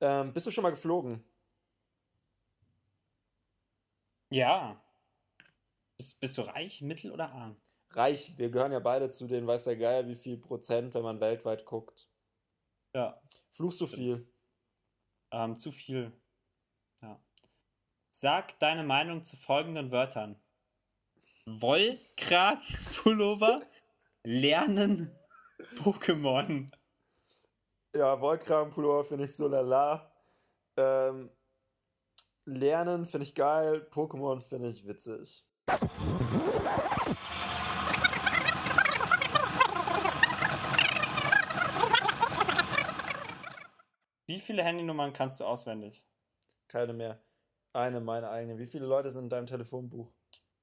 Ähm, bist du schon mal geflogen? Ja. Bist, bist du reich, mittel oder arm? Reich, wir gehören ja beide zu den, weiß der Geier, wie viel Prozent, wenn man weltweit guckt. Ja. Fluchst du Stimmt. viel? Ähm, zu viel. Ja. Sag deine Meinung zu folgenden Wörtern. Wollkragenpullover, Lernen, Pokémon. Ja, Wollkragenpullover finde ich so lala. Ähm, Lernen finde ich geil. Pokémon finde ich witzig. Wie viele Handynummern kannst du auswendig? Keine mehr. Eine, meine eigene. Wie viele Leute sind in deinem Telefonbuch?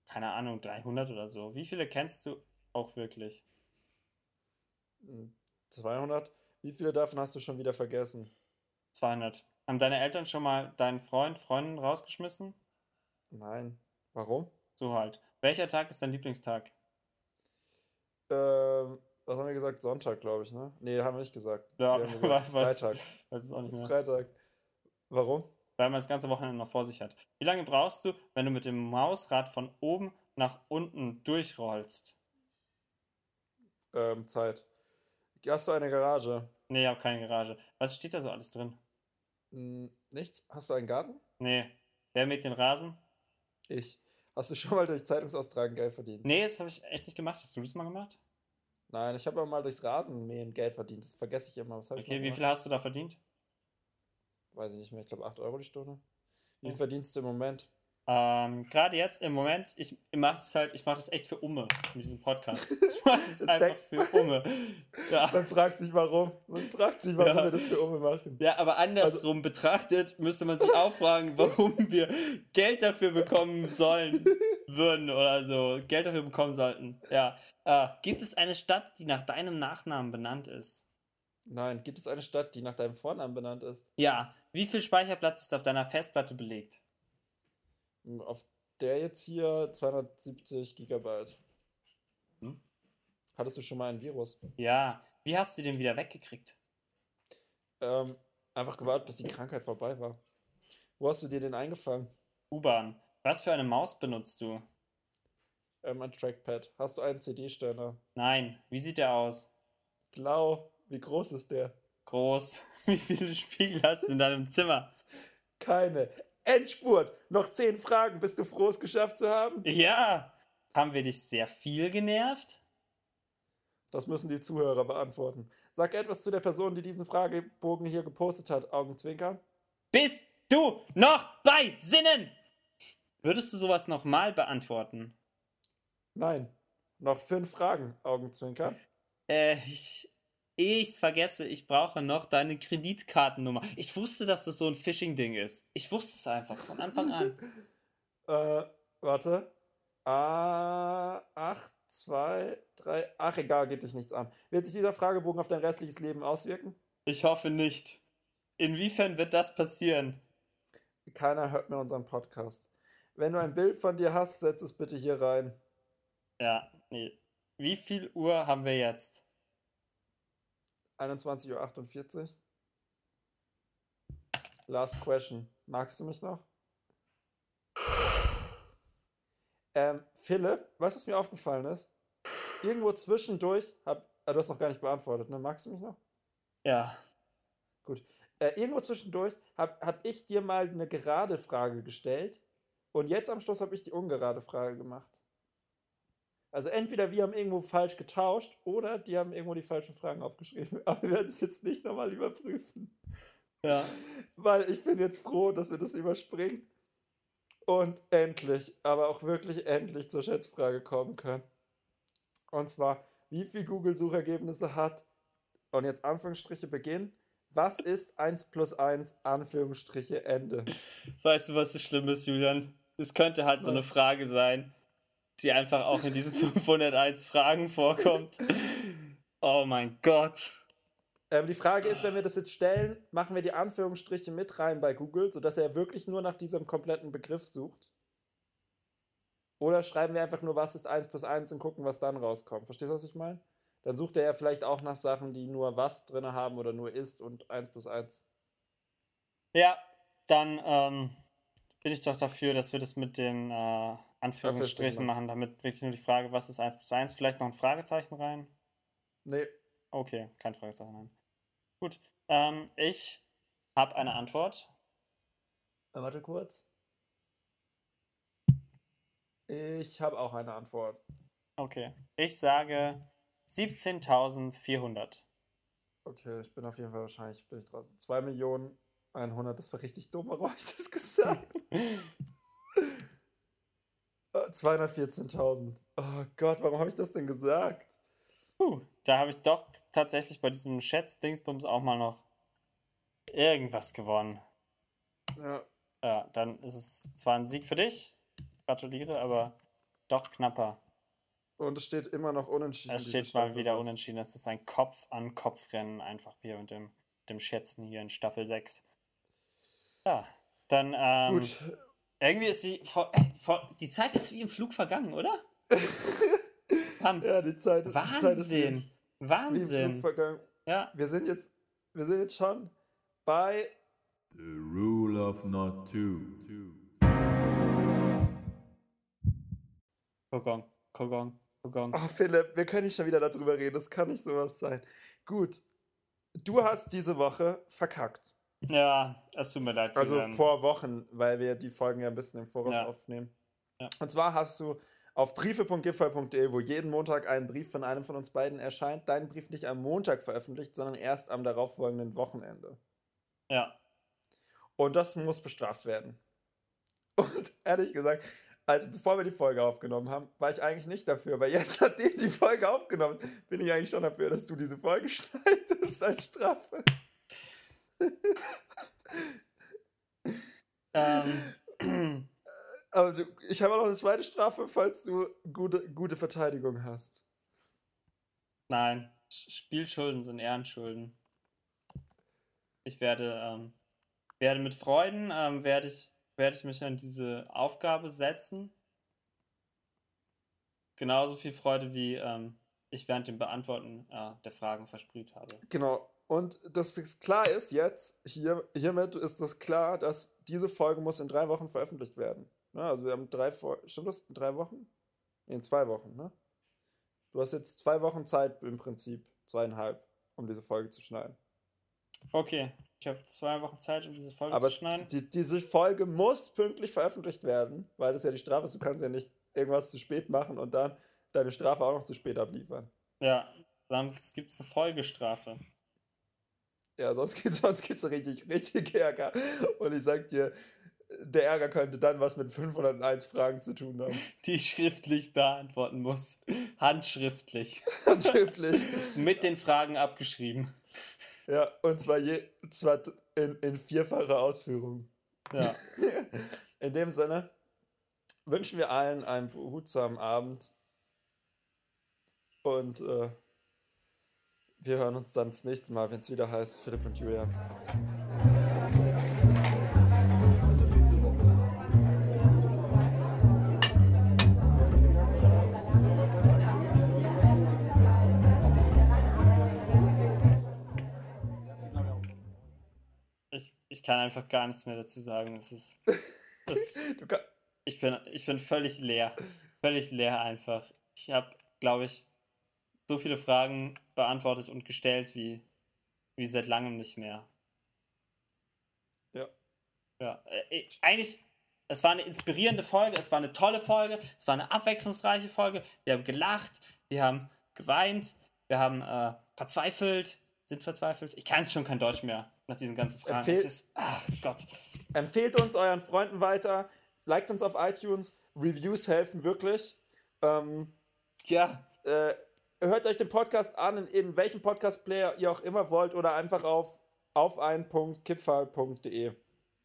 Keine Ahnung, 300 oder so. Wie viele kennst du auch wirklich? Hm, 200? Wie viele davon hast du schon wieder vergessen? 200. Haben deine Eltern schon mal deinen Freund, Freundin rausgeschmissen? Nein. Warum? So halt. Welcher Tag ist dein Lieblingstag? Ähm, was haben wir gesagt? Sonntag, glaube ich, ne? Nee, haben wir nicht gesagt. Ja, wir haben gesagt, was- Freitag. Weiß es auch nicht mehr. Freitag. Warum? Weil man das ganze Wochenende noch vor sich hat. Wie lange brauchst du, wenn du mit dem Mausrad von oben nach unten durchrollst? Ähm, Zeit. Hast du eine Garage? Nee, ich habe keine Garage. Was steht da so alles drin? Hm, nichts? Hast du einen Garten? Nee. Wer mäht den Rasen? Ich. Hast du schon mal durch Zeitungsaustragen Geld verdient? Nee, das habe ich echt nicht gemacht. Hast du das mal gemacht? Nein, ich habe mal durchs Rasenmähen Geld verdient. Das vergesse ich immer. Was habe ich Okay, wie viel hast du da verdient? Weiß ich nicht mehr. Ich glaube 8 Euro die Stunde. Wie viel verdienst du im Moment? Ähm, gerade jetzt im Moment, ich mache das halt, ich mache das echt für Umme mit diesem Podcast. Ich mache das Das einfach für Umme. Ja. Man fragt sich warum. Man fragt sich, warum Ja. wir das für Umme machen. Ja, aber andersrum betrachtet müsste man sich auch fragen, warum wir Geld dafür bekommen sollen, würden oder so. Geld dafür bekommen sollten. Ja. Äh, gibt es eine Stadt, die nach deinem Nachnamen benannt ist? Nein, gibt es eine Stadt, die nach deinem Vornamen benannt ist? Ja. Wie viel Speicherplatz ist auf deiner Festplatte belegt? Auf der jetzt hier 270 Gigabyte. Hm? Hattest du schon mal ein Virus? Ja. Wie hast du den wieder weggekriegt? Ähm, einfach gewartet, bis die Krankheit vorbei war. Wo hast du dir den eingefangen? U-Bahn. Was für eine Maus benutzt du? Ähm, ein Trackpad. Hast du einen CD-Störer? Nein. Wie sieht der aus? Blau. Wie groß ist der? Groß. Wie viele Spiegel hast du in deinem Zimmer? Keine. Endspurt. Noch zehn Fragen. Bist du froh, es geschafft zu haben? Ja. Haben wir dich sehr viel genervt? Das müssen die Zuhörer beantworten. Sag etwas zu der Person, die diesen Fragebogen hier gepostet hat. Augenzwinkern. Bist du noch bei Sinnen? Würdest du sowas nochmal beantworten? Nein. Noch fünf Fragen. Augenzwinkern. Äh, ich. Ehe ich's vergesse, ich brauche noch deine Kreditkartennummer. Ich wusste, dass das so ein Phishing-Ding ist. Ich wusste es einfach von Anfang an. Äh, warte. A, 8, 2, 3. Ach, egal, geht dich nichts an. Wird sich dieser Fragebogen auf dein restliches Leben auswirken? Ich hoffe nicht. Inwiefern wird das passieren? Keiner hört mehr unseren Podcast. Wenn du ein Bild von dir hast, setz es bitte hier rein. Ja, nee. Wie viel Uhr haben wir jetzt? 21.48 Uhr. Last question. Magst du mich noch? Ähm, Philipp, weißt du, was mir aufgefallen ist? Irgendwo zwischendurch hab. Ah, du hast noch gar nicht beantwortet, ne? Magst du mich noch? Ja. Gut. Äh, irgendwo zwischendurch hab, hab ich dir mal eine gerade Frage gestellt und jetzt am Schluss habe ich die ungerade Frage gemacht. Also entweder wir haben irgendwo falsch getauscht oder die haben irgendwo die falschen Fragen aufgeschrieben. Aber wir werden es jetzt nicht nochmal überprüfen. Ja. Weil ich bin jetzt froh, dass wir das überspringen und endlich, aber auch wirklich endlich zur Schätzfrage kommen können. Und zwar, wie viel Google-Suchergebnisse hat, und jetzt Anführungsstriche Beginn, was ist 1 plus 1, Anführungsstriche Ende? Weißt du, was das Schlimme ist, Julian? es könnte halt so eine Frage sein, die einfach auch in diesen 501 Fragen vorkommt. Oh mein Gott. Ähm, die Frage ist, wenn wir das jetzt stellen, machen wir die Anführungsstriche mit rein bei Google, sodass er wirklich nur nach diesem kompletten Begriff sucht. Oder schreiben wir einfach nur, was ist 1 plus 1 und gucken, was dann rauskommt. Verstehst du, was ich meine? Dann sucht er ja vielleicht auch nach Sachen, die nur was drin haben oder nur ist und 1 plus 1. Ja, dann ähm, bin ich doch dafür, dass wir das mit den äh, Anführungsstrichen machen, damit wirklich nur die Frage, was ist 1 plus 1, vielleicht noch ein Fragezeichen rein? Nee. Okay, kein Fragezeichen rein. Gut, ähm, ich habe eine Antwort. Äh, warte kurz. Ich habe auch eine Antwort. Okay, ich sage 17.400. Okay, ich bin auf jeden Fall wahrscheinlich bin ich draußen. 2 Millionen 100, das war richtig dumm, warum habe ich das gesagt? 214.000. Oh Gott, warum habe ich das denn gesagt? Puh, da habe ich doch tatsächlich bei diesem Schätz-Dingsbums auch mal noch irgendwas gewonnen. Ja. Ja, dann ist es zwar ein Sieg für dich, gratuliere, aber doch knapper. Und es steht immer noch unentschieden. Es steht mal wieder was. unentschieden. Es ist ein Kopf-an-Kopf-Rennen einfach hier mit dem, dem Schätzen hier in Staffel 6. Ja, dann, ähm, Gut. Irgendwie ist die, vor, äh, vor, die Zeit ist wie im Flug vergangen, oder? Mann. Ja, die Zeit ist, Wahnsinn. Die Zeit ist wie, Wahnsinn. Wie im Flug vergangen. Ja. Wir sind jetzt, wir sind jetzt schon bei The Rule of Not Two. Kokon, Kokon, Kokon. Oh, Philipp, wir können nicht schon wieder darüber reden. Das kann nicht sowas sein. Gut. Du hast diese Woche verkackt. Ja, es tut mir leid. Also Julian. vor Wochen, weil wir die Folgen ja ein bisschen im Voraus ja. aufnehmen. Ja. Und zwar hast du auf briefe.gipfel.de, wo jeden Montag ein Brief von einem von uns beiden erscheint, deinen Brief nicht am Montag veröffentlicht, sondern erst am darauffolgenden Wochenende. Ja. Und das muss bestraft werden. Und ehrlich gesagt, also bevor wir die Folge aufgenommen haben, war ich eigentlich nicht dafür, weil jetzt, nachdem die Folge aufgenommen ist, bin ich eigentlich schon dafür, dass du diese Folge schneidest als Strafe. Ähm. Aber du, ich habe auch noch eine zweite Strafe, falls du gute, gute Verteidigung hast. Nein, Spielschulden sind Ehrenschulden. Ich werde ähm, werde mit Freuden, ähm, werde ich, werde ich mich an diese Aufgabe setzen. Genauso viel Freude, wie ähm, ich während dem Beantworten äh, der Fragen versprüht habe. Genau. Und dass es klar ist jetzt, hier, hiermit ist es klar, dass diese Folge muss in drei Wochen veröffentlicht werden. Ne? Also wir haben drei Folgen, stimmt das? In drei Wochen? in zwei Wochen, ne? Du hast jetzt zwei Wochen Zeit im Prinzip, zweieinhalb, um diese Folge zu schneiden. Okay, ich habe zwei Wochen Zeit, um diese Folge Aber zu schneiden. Die, diese Folge muss pünktlich veröffentlicht werden, weil das ja die Strafe ist. Du kannst ja nicht irgendwas zu spät machen und dann deine Strafe auch noch zu spät abliefern. Ja, dann gibt es eine Folgestrafe. Ja, sonst gibt es sonst gibt's richtig, richtig Ärger. Und ich sag dir, der Ärger könnte dann was mit 501 Fragen zu tun haben. Die ich schriftlich beantworten muss. Handschriftlich. Handschriftlich. mit den Fragen abgeschrieben. Ja, und zwar, je, zwar in, in vierfacher Ausführung. Ja. In dem Sinne wünschen wir allen einen behutsamen Abend. Und äh, wir hören uns dann das nächste Mal, wenn es wieder heißt Philipp und Julian. Ich kann einfach gar nichts mehr dazu sagen. Es ist. Das, ich, bin, ich bin völlig leer. Völlig leer einfach. Ich habe, glaube ich, so viele Fragen beantwortet und gestellt wie, wie seit langem nicht mehr. Ja. Ja. Äh, eigentlich, es war eine inspirierende Folge, es war eine tolle Folge, es war eine abwechslungsreiche Folge. Wir haben gelacht, wir haben geweint, wir haben äh, verzweifelt, sind verzweifelt. Ich kann es schon kein Deutsch mehr nach diesen ganzen Fragen. Empfehlt, ist, ach Gott. Empfehlt uns euren Freunden weiter, liked uns auf iTunes, Reviews helfen wirklich. Ähm, ja. Äh, hört euch den Podcast an, in, in welchem Podcast-Player ihr auch immer wollt oder einfach auf auf einen.kipfall.de.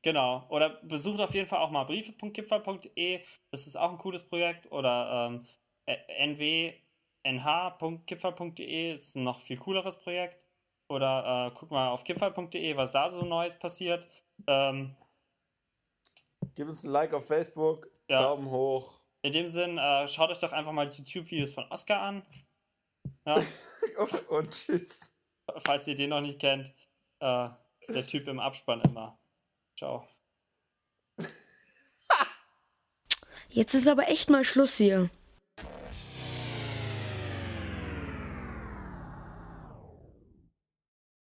Genau. Oder besucht auf jeden Fall auch mal briefe.kipferl.de. Das ist auch ein cooles Projekt. Oder ähm, nw.nh.kipferl.de ist ein noch viel cooleres Projekt. Oder äh, guck mal auf kipferl.de, was da so Neues passiert. Ähm, Gib uns ein Like auf Facebook, ja. Daumen hoch. In dem Sinn, äh, schaut euch doch einfach mal die YouTube-Videos von Oscar an. Ja. Und tschüss. Falls ihr den noch nicht kennt, äh, ist der Typ im Abspann immer. Ciao. Jetzt ist aber echt mal Schluss hier.